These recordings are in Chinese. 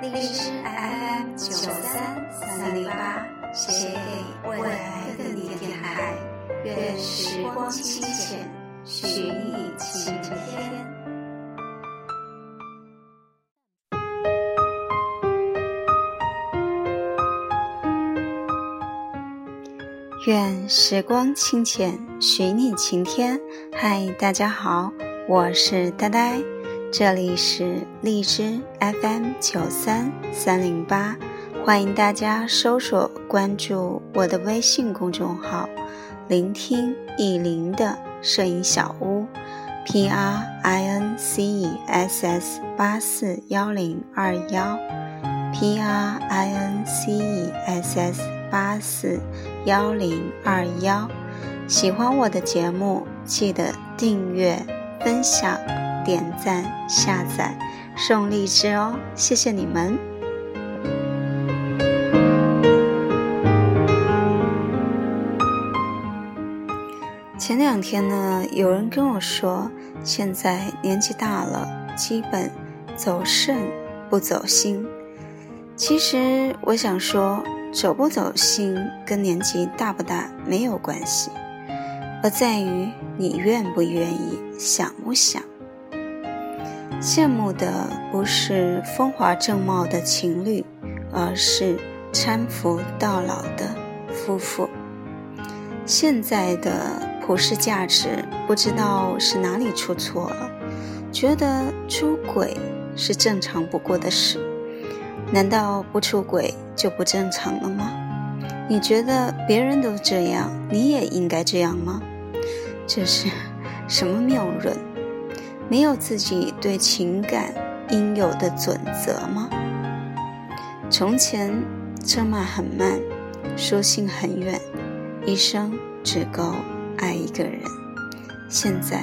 荔枝 FM 九三三零八，写给未来的你电台，愿时光清浅，许你晴天。愿时光清浅，许你晴天。嗨，大家好，我是呆呆。这里是荔枝 FM 九三三零八，欢迎大家搜索关注我的微信公众号“聆听意林的摄影小屋 ”，P R I N C E S S 八四幺零二幺，P R I N C E S S 八四幺零二幺。喜欢我的节目，记得订阅、分享。点赞、下载、送荔枝哦，谢谢你们！前两天呢，有人跟我说，现在年纪大了，基本走肾不走心。其实我想说，走不走心跟年纪大不大没有关系，而在于你愿不愿意，想不想。羡慕的不是风华正茂的情侣，而是搀扶到老的夫妇。现在的普世价值不知道是哪里出错了，觉得出轨是正常不过的事，难道不出轨就不正常了吗？你觉得别人都这样，你也应该这样吗？这是什么谬论？没有自己对情感应有的准则吗？从前车马很慢，书信很远，一生只够爱一个人。现在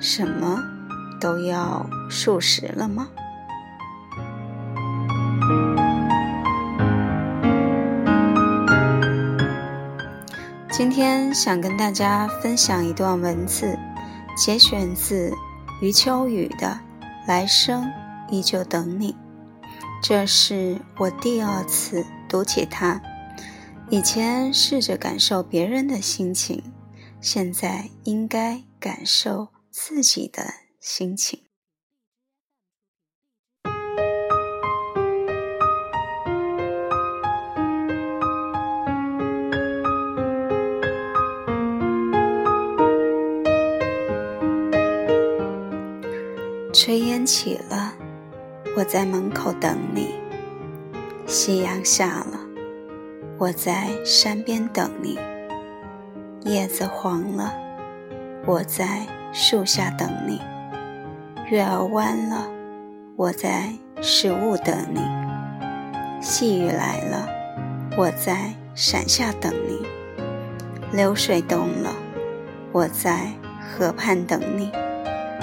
什么都要数十了吗？今天想跟大家分享一段文字，节选自。余秋雨的《来生依旧等你》，这是我第二次读起它。以前试着感受别人的心情，现在应该感受自己的心情。炊烟起了，我在门口等你；夕阳下了，我在山边等你；叶子黄了，我在树下等你；月儿弯了，我在食物等你；细雨来了，我在伞下等你；流水动了，我在河畔等你；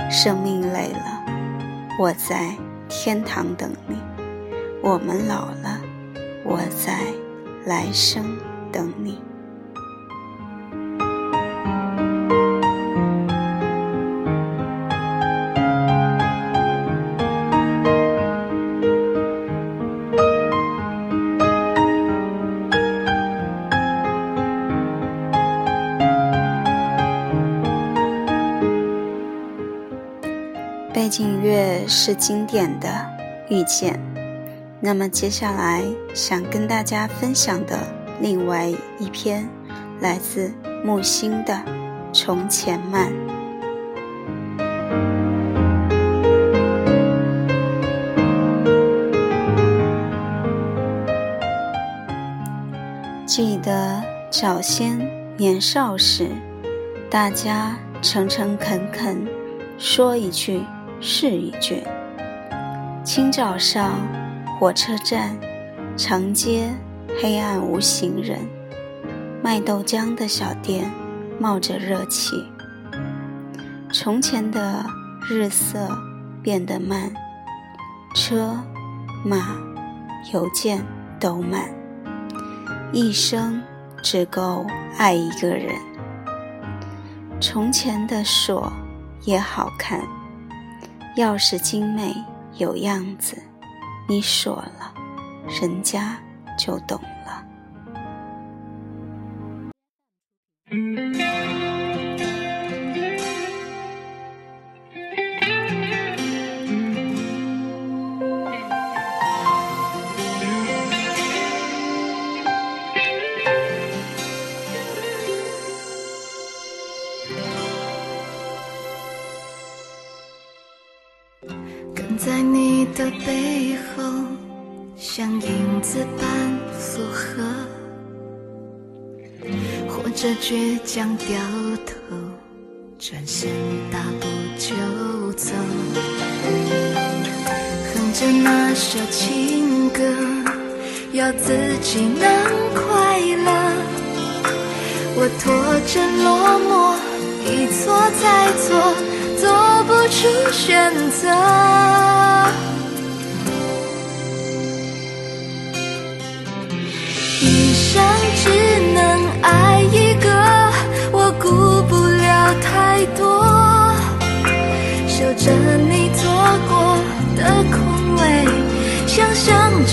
生命累了。我在天堂等你，我们老了，我在来生等你。背景乐是经典的遇见，那么接下来想跟大家分享的另外一篇，来自木心的《从前慢》。记得早先年少时，大家诚诚恳恳说一句。是一卷。清早上，火车站、长街黑暗无行人。卖豆浆的小店冒着热气。从前的日色变得慢，车马邮件都慢。一生只够爱一个人。从前的锁也好看，钥匙精美有样子，你锁了，人家就懂了。倔强掉头，转身大步就走，哼着那首情歌，要自己能快乐。我拖着落寞，一错再错，做不出选择。一生只能爱一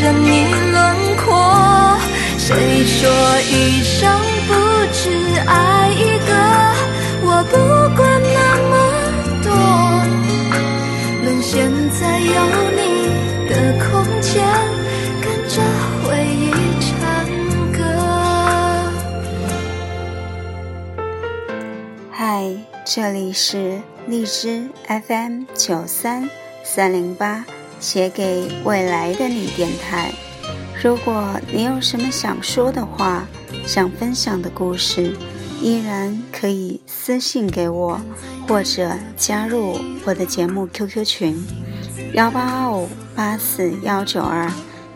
着你轮廓。谁说一生不只爱一个？我不管那么多，沦陷在有你的空间，跟着回忆唱歌。嗨，这里是荔枝 FM 九三三零八，写给未来的你电台。如果你有什么想说的话，想分享的故事，依然可以私信给我，或者加入我的节目 QQ 群：幺八二五八四幺九二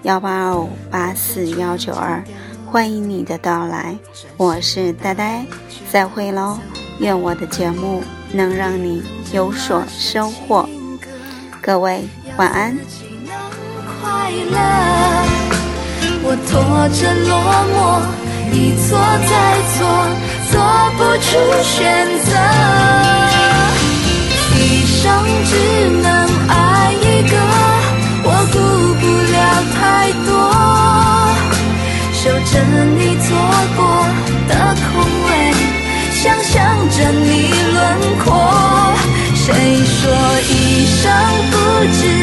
幺八二五八四幺九二。欢迎你的到来，我是呆呆，再会喽！愿我的节目能让你有所收获。各位晚安。快乐。我拖着落寞，一错再错，做不出选择。一生只能爱一个，我顾不了太多，守着你做过的空位，想象着你轮廓。谁说一生不只爱一个？我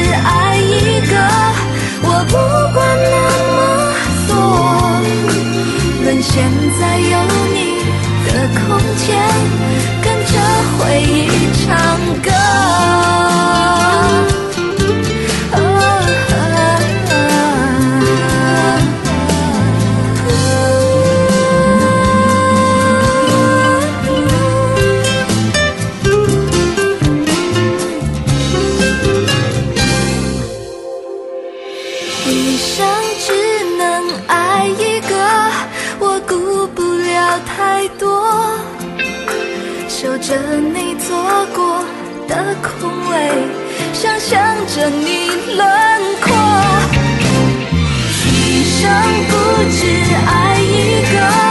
不管那么。论现在和你做过的空位想象着你轮廓。一生不只爱一个